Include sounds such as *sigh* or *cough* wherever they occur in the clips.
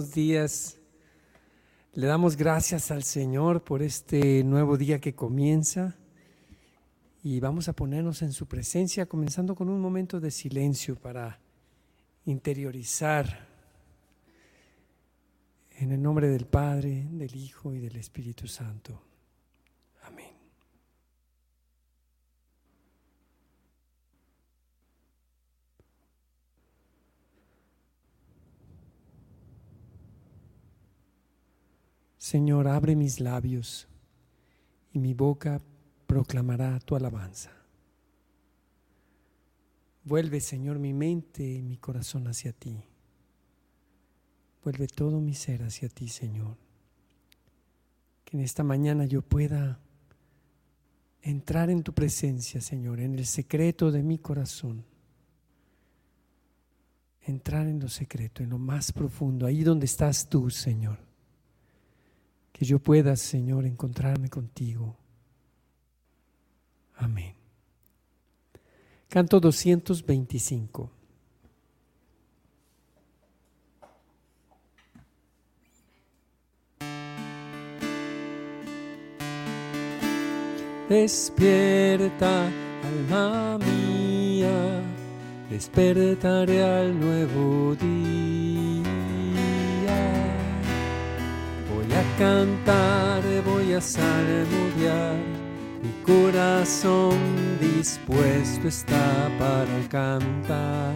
Buenos días. Le damos gracias al Señor por este nuevo día que comienza y vamos a ponernos en su presencia, comenzando con un momento de silencio para interiorizar en el nombre del Padre, del Hijo y del Espíritu Santo. Amén. Señor, abre mis labios y mi boca proclamará tu alabanza. Vuelve, Señor, mi mente y mi corazón hacia ti. Vuelve todo mi ser hacia ti, Señor. Que en esta mañana yo pueda entrar en tu presencia, Señor, en el secreto de mi corazón. Entrar en lo secreto, en lo más profundo, ahí donde estás tú, Señor que yo pueda, Señor, encontrarme contigo. Amén. Canto 225. Despierta, alma mía, despertaré al nuevo día cantar, voy a salmodiar. Mi corazón dispuesto está para cantar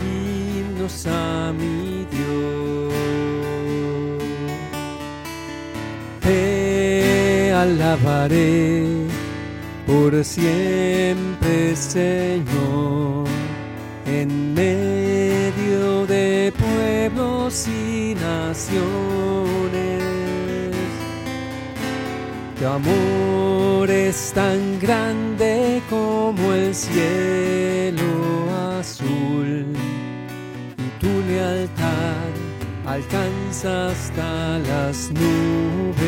himnos a mi Dios. Te alabaré por siempre, Señor, en medio de pueblos y tu amor es tan grande como el cielo azul y tu lealtad alcanza hasta las nubes.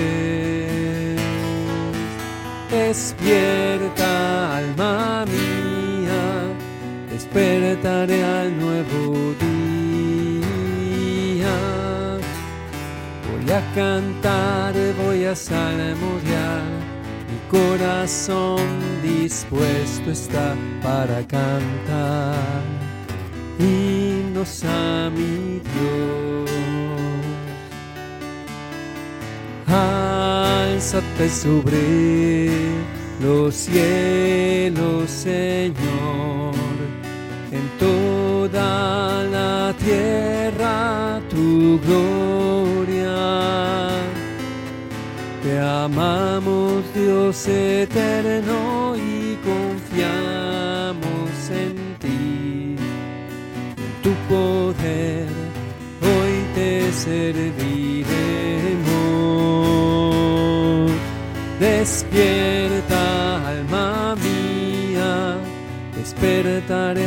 Despierta, alma mía, despertaré al nuevo Voy a cantar, voy a salmodiar, mi corazón dispuesto está para cantar. Himnos a mi Dios. Álzate sobre los cielos, Señor, en toda la tierra tu gloria amamos Dios eterno y confiamos en ti, en tu poder hoy te serviremos. Despierta alma mía, despertaré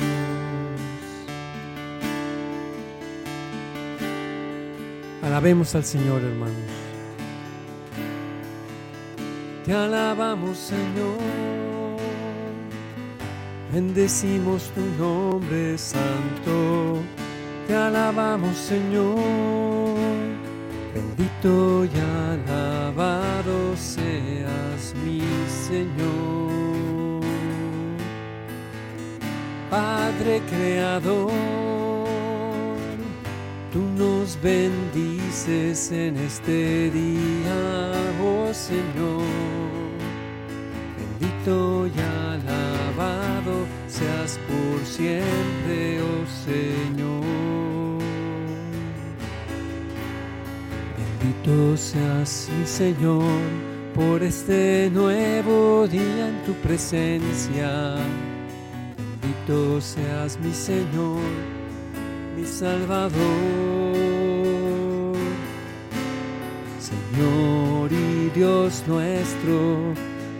Alabemos al Señor, hermanos. Te alabamos, Señor. Bendecimos tu nombre santo. Te alabamos, Señor. Bendito y alabado seas mi Señor. Padre Creador Tú nos bendices en este día, oh Señor. Bendito y alabado seas por siempre, oh Señor. Bendito seas mi Señor por este nuevo día en tu presencia Bendito seas mi Señor, mi Salvador. Señor y Dios nuestro,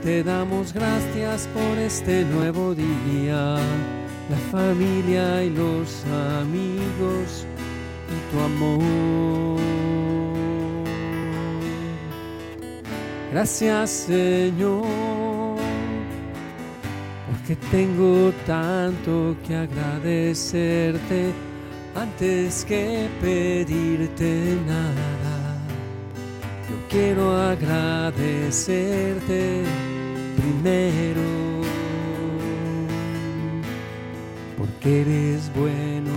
te damos gracias por este nuevo día, la familia y los amigos y tu amor. Gracias Señor que tengo tanto que agradecerte antes que pedirte nada. Quiero agradecerte primero, porque eres bueno,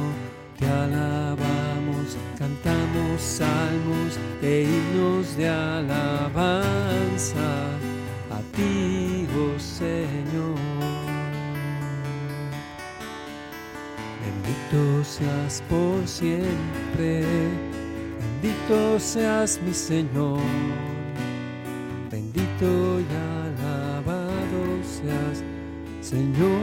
te alabamos, cantamos salmos e himnos de alabanza a ti, oh Señor. Bendito seas por siempre, bendito seas mi Señor, bendito y alabado seas, Señor.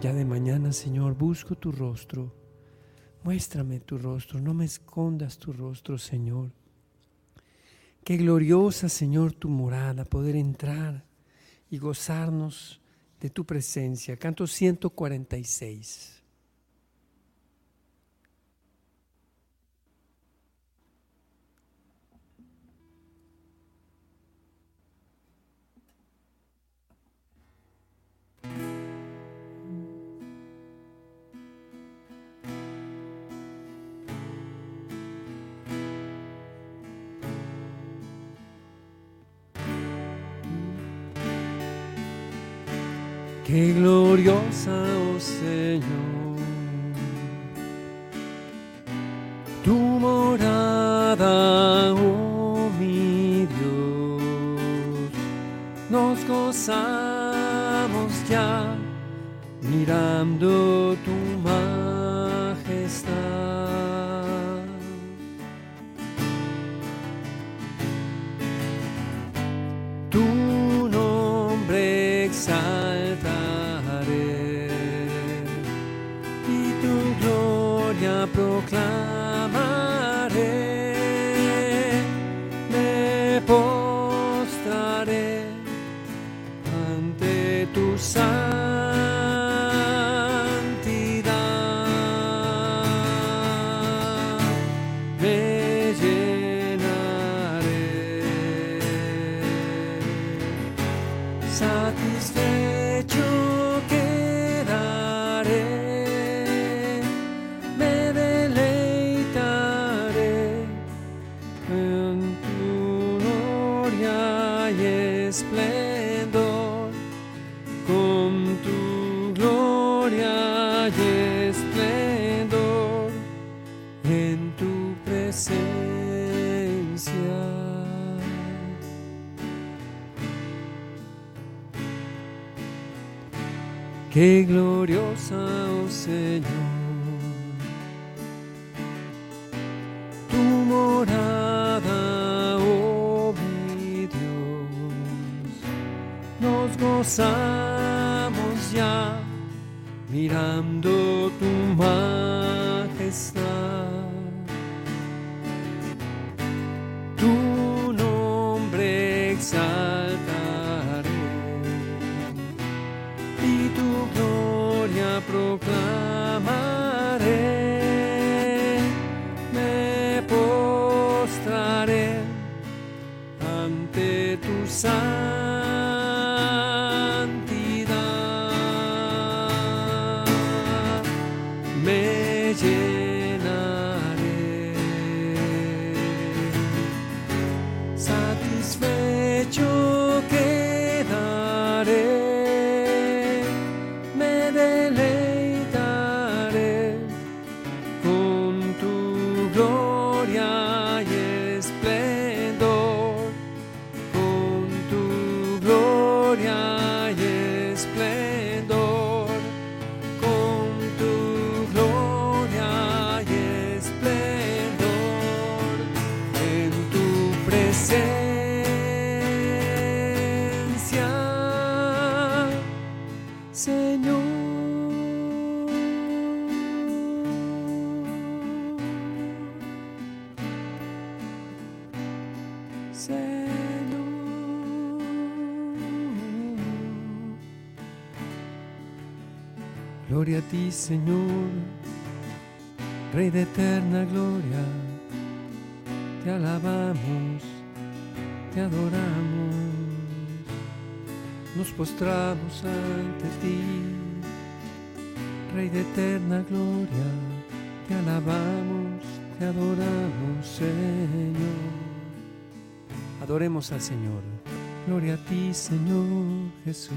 Ya de mañana, Señor, busco tu rostro. Muéstrame tu rostro, no me escondas tu rostro, Señor. Qué gloriosa, Señor, tu morada, poder entrar y gozarnos de tu presencia. Canto 146. Qué gloriosa, oh Señor, tu morada, Me postraré Nos gozamos ya mirando tu majestad. Señor, Rey de eterna gloria. Te alabamos, te adoramos, nos postramos ante ti, Rey de eterna gloria. Te alabamos, te adoramos, Señor. Adoremos al Señor. Gloria a ti, Señor Jesús,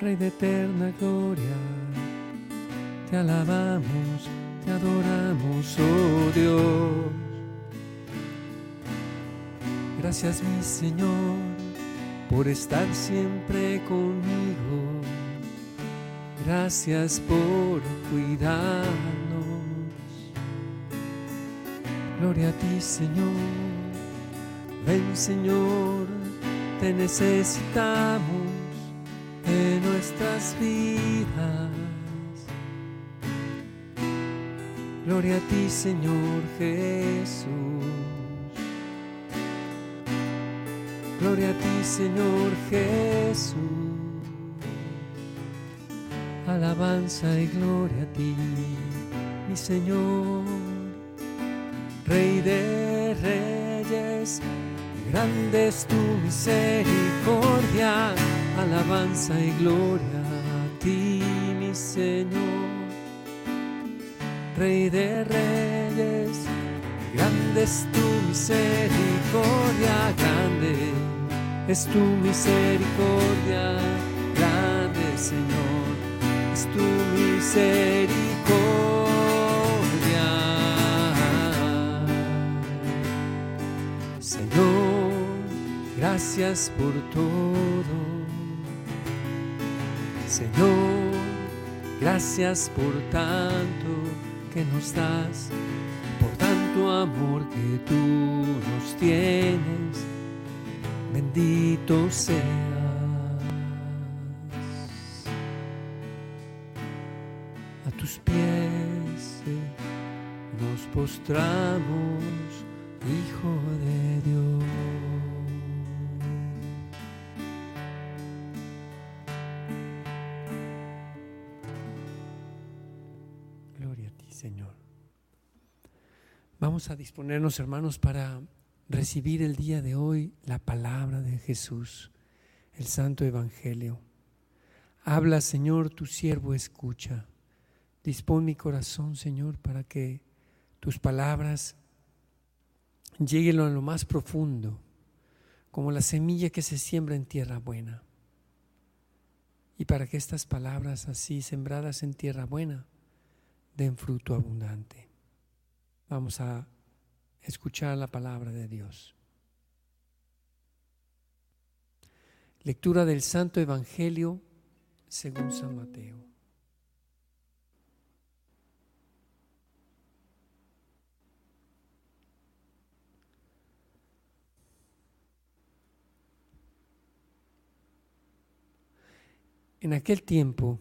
Rey de eterna gloria. Te alabamos, te adoramos, oh Dios. Gracias, mi Señor, por estar siempre conmigo. Gracias por cuidarnos. Gloria a ti, Señor. Ven, Señor te necesitamos en nuestras vidas. Gloria a ti, Señor Jesús. Gloria a ti, Señor Jesús. Alabanza y gloria a ti, mi Señor, Rey de Reyes Grande es tu misericordia, alabanza y gloria a ti, mi Señor. Rey de reyes, grande es tu misericordia, grande es tu misericordia, grande Señor, es tu misericordia. gracias por todo. Señor, gracias por tanto nos das, por tanto amor que tú nos tienes. Bendito seas. A tus pies nos postramos, Hijo de Dios. Vamos a disponernos, hermanos, para recibir el día de hoy la palabra de Jesús, el Santo Evangelio. Habla, Señor, tu siervo escucha. Dispón mi corazón, Señor, para que tus palabras lleguen a lo más profundo, como la semilla que se siembra en tierra buena. Y para que estas palabras así sembradas en tierra buena den fruto abundante. Vamos a escuchar la palabra de Dios. Lectura del Santo Evangelio según San Mateo. En aquel tiempo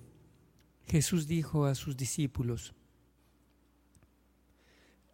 Jesús dijo a sus discípulos,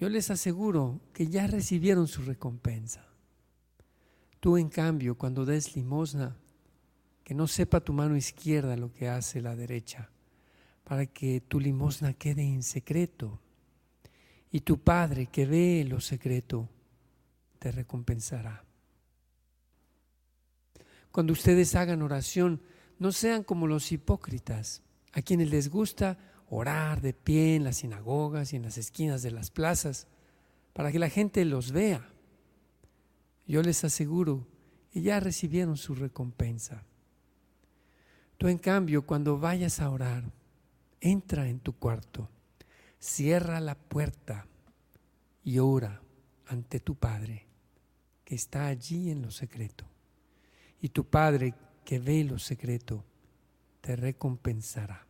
Yo les aseguro que ya recibieron su recompensa. Tú, en cambio, cuando des limosna, que no sepa tu mano izquierda lo que hace la derecha, para que tu limosna quede en secreto. Y tu Padre que ve lo secreto, te recompensará. Cuando ustedes hagan oración, no sean como los hipócritas, a quienes les gusta orar de pie en las sinagogas y en las esquinas de las plazas para que la gente los vea. Yo les aseguro que ya recibieron su recompensa. Tú en cambio, cuando vayas a orar, entra en tu cuarto, cierra la puerta y ora ante tu Padre que está allí en lo secreto. Y tu Padre que ve lo secreto te recompensará.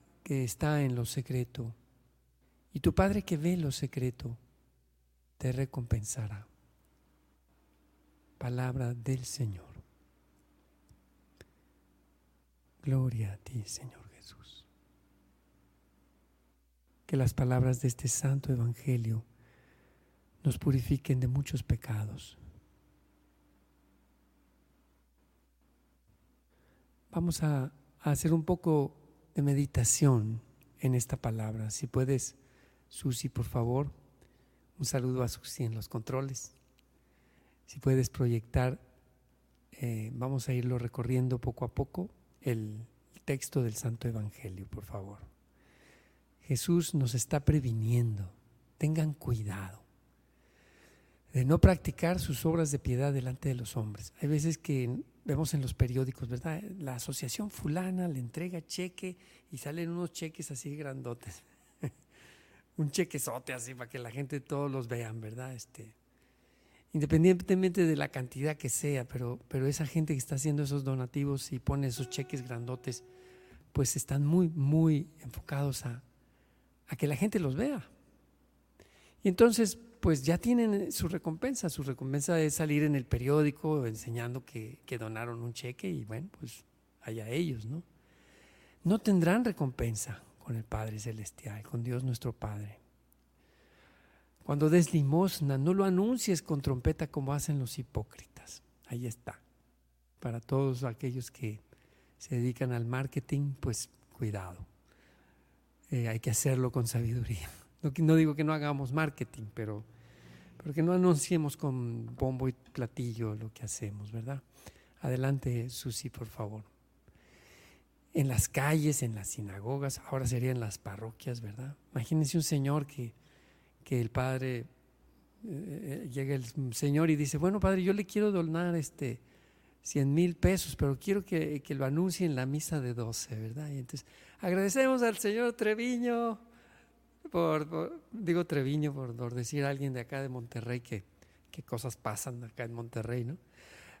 está en lo secreto. Y tu Padre que ve lo secreto te recompensará. Palabra del Señor. Gloria a ti, Señor Jesús. Que las palabras de este santo Evangelio nos purifiquen de muchos pecados. Vamos a, hacer un poco de meditación en esta palabra. Si puedes, Susi, por favor, un saludo a Susi en los controles. Si puedes proyectar, eh, vamos a irlo recorriendo poco a poco, el texto del Santo Evangelio, por favor. Jesús nos está previniendo, tengan cuidado de no practicar sus obras de piedad delante de los hombres. Hay veces que vemos en los periódicos, ¿verdad? La asociación fulana le entrega cheque y salen unos cheques así grandotes. *laughs* Un chequezote así para que la gente todos los vean, ¿verdad? Este, independientemente de la cantidad que sea, pero, pero esa gente que está haciendo esos donativos y pone esos cheques grandotes, pues están muy, muy enfocados a, a que la gente los vea. Y entonces pues ya tienen su recompensa. Su recompensa es salir en el periódico enseñando que, donaron un cheque y bueno, pues allá ellos, ¿no? No tendrán recompensa con el Padre Celestial, con Dios nuestro Padre. Cuando des limosna, no lo anuncies con trompeta como hacen los hipócritas. Ahí está. Para todos aquellos que se dedican al marketing, pues cuidado. Eh, hay que hacerlo con sabiduría. No, digo que no hagamos marketing, pero, pero que no anunciemos con bombo y platillo lo que hacemos, ¿verdad? Adelante, Susi, por favor. En las calles, en las sinagogas, ahora serían las parroquias, ¿verdad? Imagínense un señor que, que el padre, eh, eh, llega el señor y dice, bueno, padre, yo le quiero donar este 100 mil pesos, pero quiero que, que, lo anuncie en la misa de 12, ¿verdad? Y entonces, agradecemos al señor Treviño por, digo Treviño, por, decir a alguien de acá de Monterrey que, qué cosas pasan acá en Monterrey, ¿no?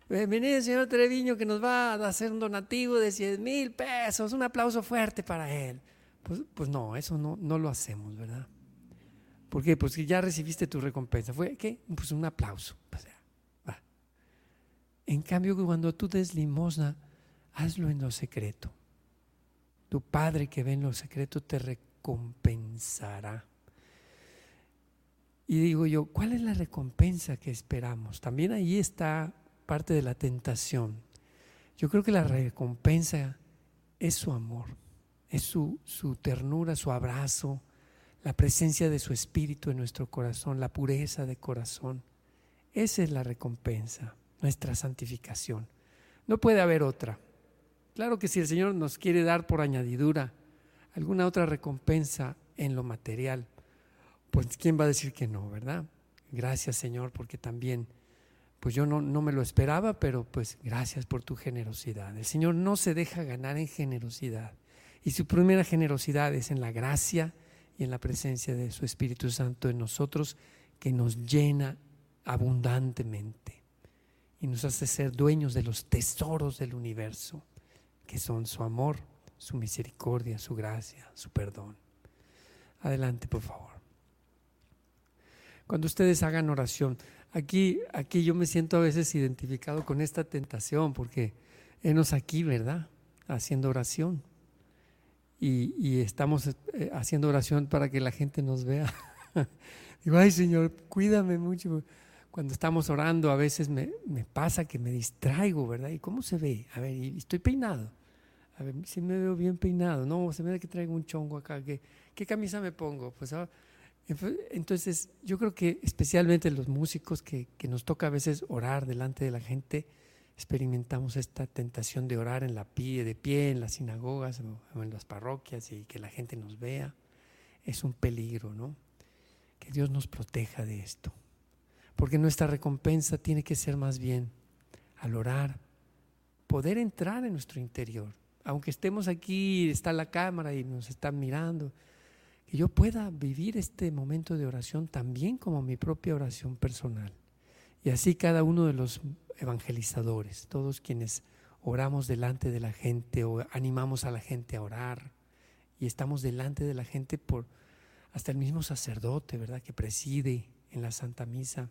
Bienvenido el señor Treviño que nos va a hacer un donativo de 100 mil pesos, un aplauso fuerte para él. Pues, pues no, eso no, no lo hacemos, ¿verdad? ¿Por qué? Pues que ya recibiste tu recompensa. ¿Fue qué? Pues un aplauso. En cambio, cuando tú des limosna, hazlo en lo secreto. Tu Padre que ve en lo secreto te recompensará. Y digo yo, ¿cuál es la recompensa que esperamos? También ahí está parte de la tentación. Yo creo que la recompensa es su amor, es su, su ternura, su abrazo, la presencia de su espíritu en nuestro corazón, la pureza de corazón. Esa es la recompensa, nuestra santificación. No puede haber otra. Claro que si el Señor nos quiere dar por añadidura alguna otra recompensa en lo material, pues ¿quién va a decir que no, verdad? Gracias Señor, porque también, pues yo no, no me lo esperaba, pero pues gracias por tu generosidad. El Señor no se deja ganar en generosidad. Y su primera generosidad es en la gracia y en la presencia de su Espíritu Santo en nosotros, que nos llena abundantemente y nos hace ser dueños de los tesoros del universo, que son su amor, su misericordia, su gracia, su perdón. Adelante, por favor. Cuando ustedes hagan oración, aquí, aquí yo me siento a veces identificado con esta tentación, porque enos aquí, ¿verdad? Haciendo oración. Y, estamos eh, haciendo oración para que la gente nos vea. *laughs* Digo, ay Señor, cuídame mucho. Cuando estamos orando a veces me, me, pasa que me distraigo, ¿verdad? ¿Y cómo se ve? A ver, estoy peinado a ver si me veo bien peinado, no, se me da que traigo un chongo acá, ¿qué, qué camisa me pongo? Pues ah, entonces yo creo que especialmente los músicos que, que, nos toca a veces orar delante de la gente, experimentamos esta tentación de orar en la pie, de pie en las sinagogas o en las parroquias y que la gente nos vea. Es un peligro, ¿no? Que Dios nos proteja de esto. Porque nuestra recompensa tiene que ser más bien al orar, poder entrar en nuestro interior. Aunque estemos aquí, está la cámara y nos están mirando, que yo pueda vivir este momento de oración también como mi propia oración personal. Y así cada uno de los evangelizadores, todos quienes oramos delante de la gente o animamos a la gente a orar y estamos delante de la gente por hasta el mismo sacerdote, ¿verdad? Que preside en la Santa Misa.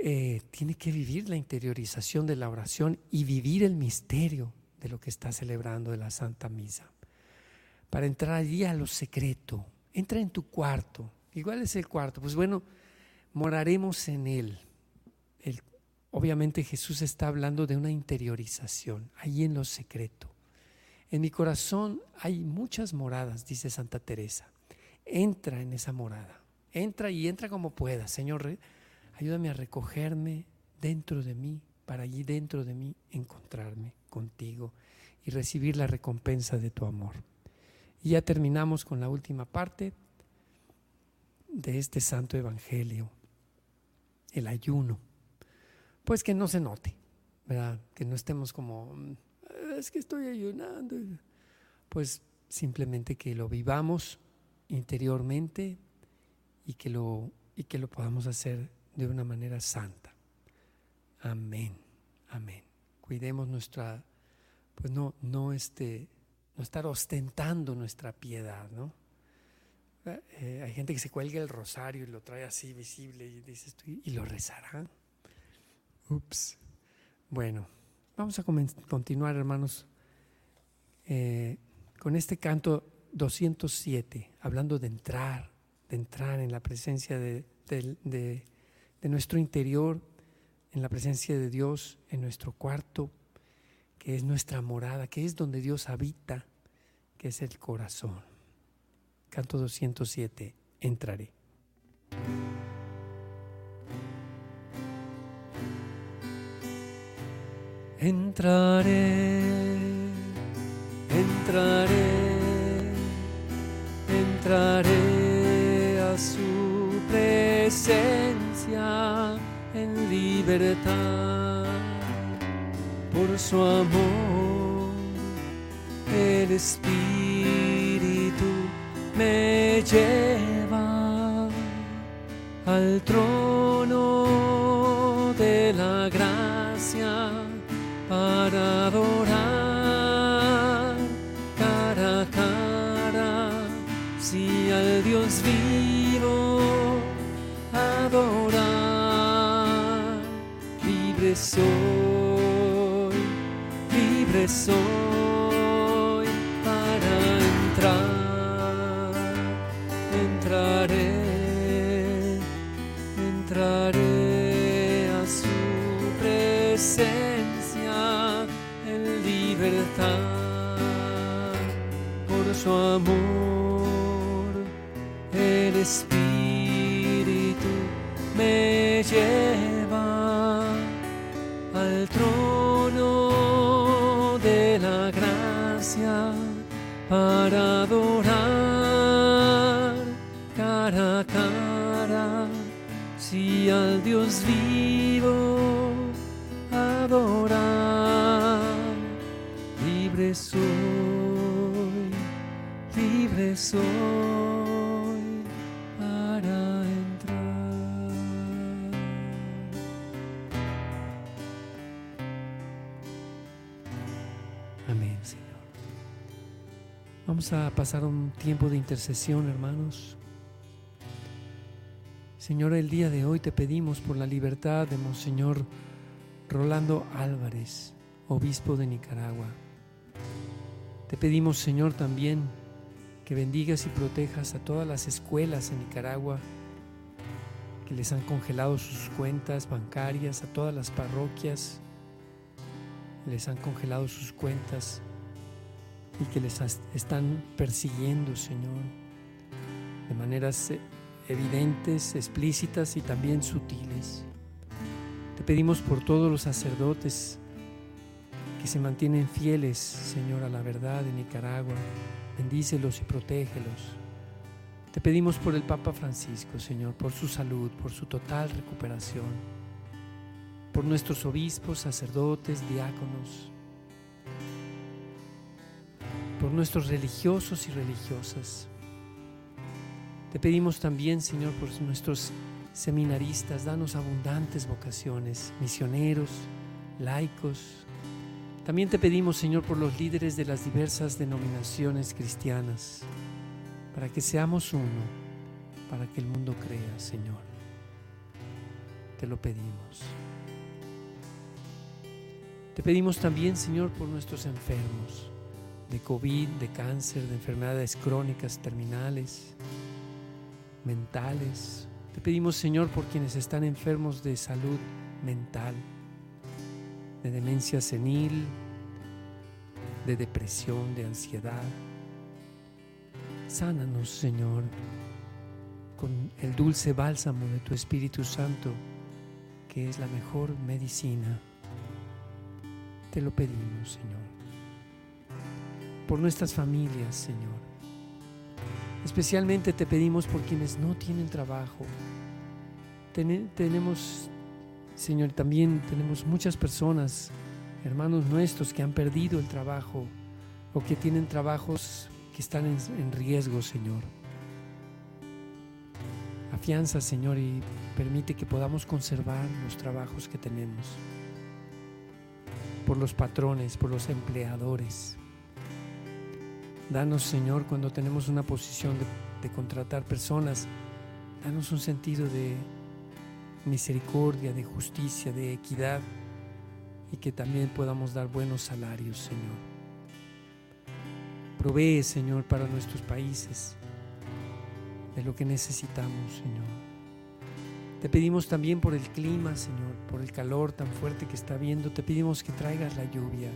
Eh, tiene que vivir la interiorización de la oración y vivir el misterio de lo que está celebrando de la Santa Misa. Para entrar allí a lo secreto, entra en tu cuarto. Igual es el cuarto. Pues bueno, moraremos en él. El Obviamente Jesús está hablando de una interiorización, ahí en lo secreto. En mi corazón hay muchas moradas, dice Santa Teresa. Entra en esa morada, entra y entra como puedas. Señor, ayúdame a recogerme dentro de mí, para allí dentro de mí encontrarme contigo y recibir la recompensa de tu amor. Y ya terminamos con la última parte de este santo evangelio, el ayuno pues que no se note, ¿verdad? Que no estemos como, mm, es que estoy ayunando. Pues simplemente que lo vivamos interiormente y que lo, y que lo podamos hacer de una manera santa. Amén, amén. Cuidemos nuestra, pues no, no, este, no estar ostentando nuestra piedad, ¿no? Eh, hay gente que se cuelga el rosario y lo trae así visible y dice, y lo rezarán. Ups. Bueno, vamos a continuar, hermanos, eh, con este canto 207, hablando de entrar, de entrar en la presencia de, de nuestro interior, en la presencia de Dios, en nuestro cuarto, que es nuestra morada, que es donde Dios habita, que es el corazón. Canto 207, entraré. Entraré, entraré, entraré a su presencia en libertad por su amor. El Espíritu me lleva al trono soy, libre soy para adorar cara a cara, si al Dios vivo soy, libre soy A pasar un tiempo de intercesión, hermanos. Señor, el día de hoy te pedimos por la libertad de Monseñor Rolando Álvarez, obispo de Nicaragua. Te pedimos, Señor, también que bendigas y protejas a todas las escuelas en Nicaragua que les han congelado sus cuentas bancarias, a todas las parroquias les han congelado sus cuentas y que les están persiguiendo, Señor, de maneras evidentes, explícitas y también sutiles. Te pedimos por todos los sacerdotes que se mantienen fieles, Señor, a la verdad de Nicaragua. Bendícelos y protégelos. Te pedimos por el Papa Francisco, Señor, por su salud, por su total recuperación, por nuestros obispos, sacerdotes, diáconos, por nuestros religiosos y religiosas. Te pedimos también, Señor, por nuestros seminaristas, danos abundantes vocaciones, misioneros, laicos. También te pedimos, Señor, por los líderes de las diversas denominaciones cristianas para que seamos uno, para que el mundo crea, Señor. Te lo pedimos. Te pedimos también, Señor, por nuestros enfermos de COVID, de cáncer, de enfermedades crónicas, terminales, mentales. Te pedimos, Señor, por quienes están enfermos de salud mental, de demencia senil, de depresión, de ansiedad Sánanos, Señor, con el dulce bálsamo de tu Espíritu Santo, que es la mejor medicina. Te lo pedimos, Señor. Por nuestras familias, Señor. Especialmente te pedimos por quienes no tienen trabajo. tenemos, Señor, también tenemos muchas personas, hermanos nuestros, que han perdido el trabajo o que tienen trabajos que están en, riesgo, Señor. Afianza, Señor, y permite que podamos conservar los trabajos que tenemos. Por los patrones, por los empleadores. Danos, Señor, cuando tenemos una posición de, contratar personas, danos un sentido de misericordia, de justicia, de equidad y que también podamos dar buenos salarios, Señor. Provee, Señor, para nuestros países de lo que necesitamos, Señor. Te pedimos también por el clima, Señor, por el calor tan fuerte que está habiendo. Te pedimos que traigas la lluvia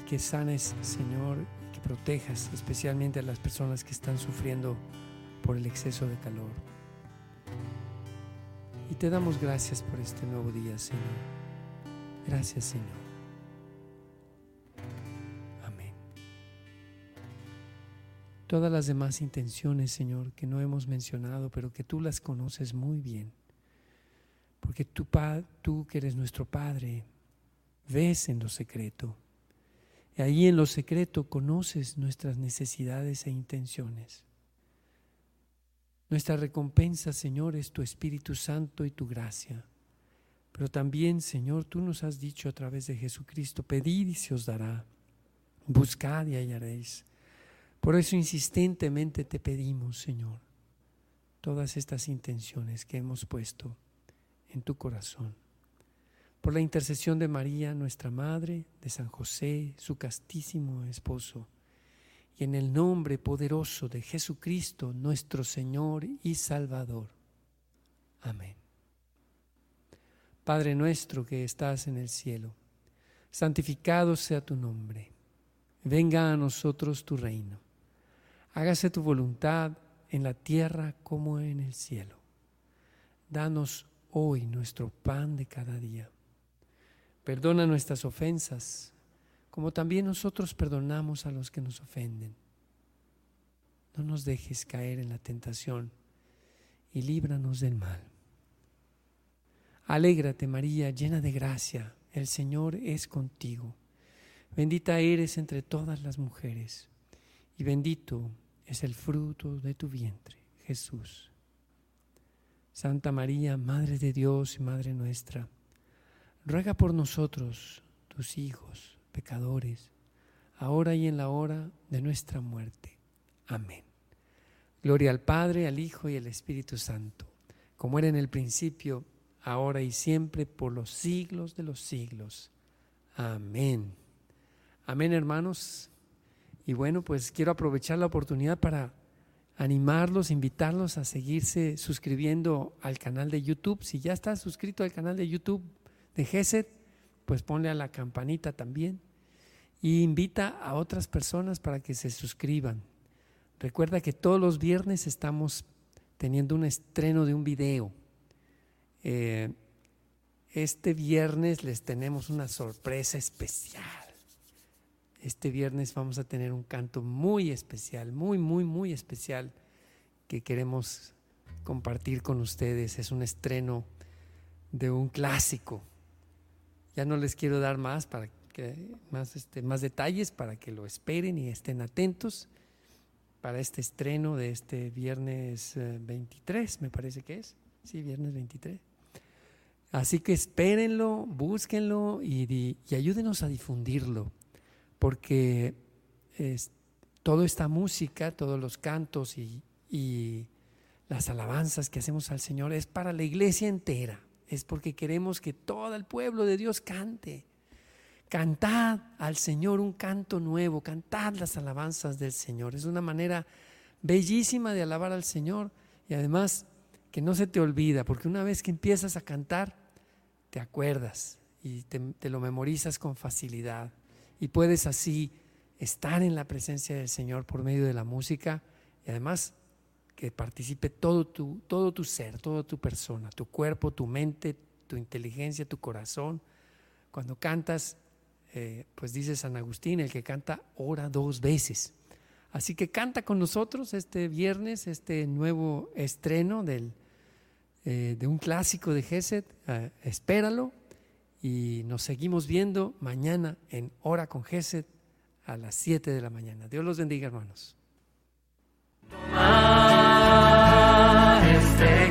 y que sanes, Señor, que protejas especialmente a las personas que están sufriendo por el exceso de calor. Y te damos gracias por este nuevo día, Señor. Gracias, Señor. todas las demás intenciones, Señor, que no hemos mencionado, pero que tú las conoces muy bien. Porque tú, tú que eres nuestro Padre, ves en lo secreto. Y ahí en lo secreto conoces nuestras necesidades e intenciones. Nuestra recompensa, Señor, es tu Espíritu Santo y tu gracia. Pero también, Señor, tú nos has dicho a través de Jesucristo, pedid y se os dará, buscad y hallaréis por eso insistentemente te pedimos, Señor, todas estas intenciones que hemos puesto en tu corazón. Por la intercesión de María, nuestra Madre, de San José, su castísimo esposo, y en el nombre poderoso de Jesucristo, nuestro Señor y Salvador. Amén. Padre nuestro que estás en el cielo, santificado sea tu nombre. Venga a nosotros tu reino hágase tu voluntad en la tierra como en el cielo. Danos hoy nuestro pan de cada día. Perdona nuestras ofensas, como también nosotros perdonamos a los que nos ofenden. No nos dejes caer en la tentación y líbranos del mal. Alégrate María, llena de gracia, el Señor es contigo. Bendita eres entre todas las mujeres y bendito es el fruto de tu vientre, Jesús. Santa María, Madre de Dios y Madre nuestra, ruega por nosotros, tus hijos, pecadores, ahora y en la hora de nuestra muerte. Amén. Gloria al Padre, al Hijo y al Espíritu Santo, como era en el principio, ahora y siempre, por los siglos de los siglos. Amén. Amén, hermanos. Y bueno, pues quiero aprovechar la oportunidad para animarlos, invitarlos a seguirse suscribiendo al canal de YouTube. Si ya estás suscrito al canal de YouTube de pues ponle a la campanita también. Y invita a otras personas para que se suscriban. Recuerda que todos los viernes estamos teniendo un estreno de un video. Eh, este viernes les tenemos una sorpresa especial. Este viernes vamos a tener un canto muy especial, muy, muy, muy especial que queremos compartir con ustedes. Es un estreno de un clásico. Ya no les quiero dar más para que más, este, más detalles para que lo esperen y estén atentos para este estreno de este viernes 23, eh, me parece que es. Sí, viernes 23. Así que espérenlo, búsquenlo y, ayúdenos a difundirlo, porque toda esta música, todos los cantos y, y las alabanzas que hacemos al Señor es para la iglesia entera, es porque queremos que todo el pueblo de Dios cante. Cantad al Señor un canto nuevo, cantad las alabanzas del Señor. Es una manera bellísima de alabar al Señor y además que no se te olvida, porque una vez que empiezas a cantar, te acuerdas y te, lo memorizas con facilidad y puedes así estar en la presencia del Señor por medio de la música y además que participe todo tu, todo tu ser, toda tu persona, tu cuerpo, tu mente, tu inteligencia, tu corazón. Cuando cantas, eh, pues dice San Agustín, el que canta ora dos veces. Así que canta con nosotros este viernes, este nuevo estreno del, eh, de un clásico de Gesed. Eh, espéralo y nos seguimos viendo mañana en Hora con Gesed a las 7 de la mañana. Dios los bendiga, hermanos. honest.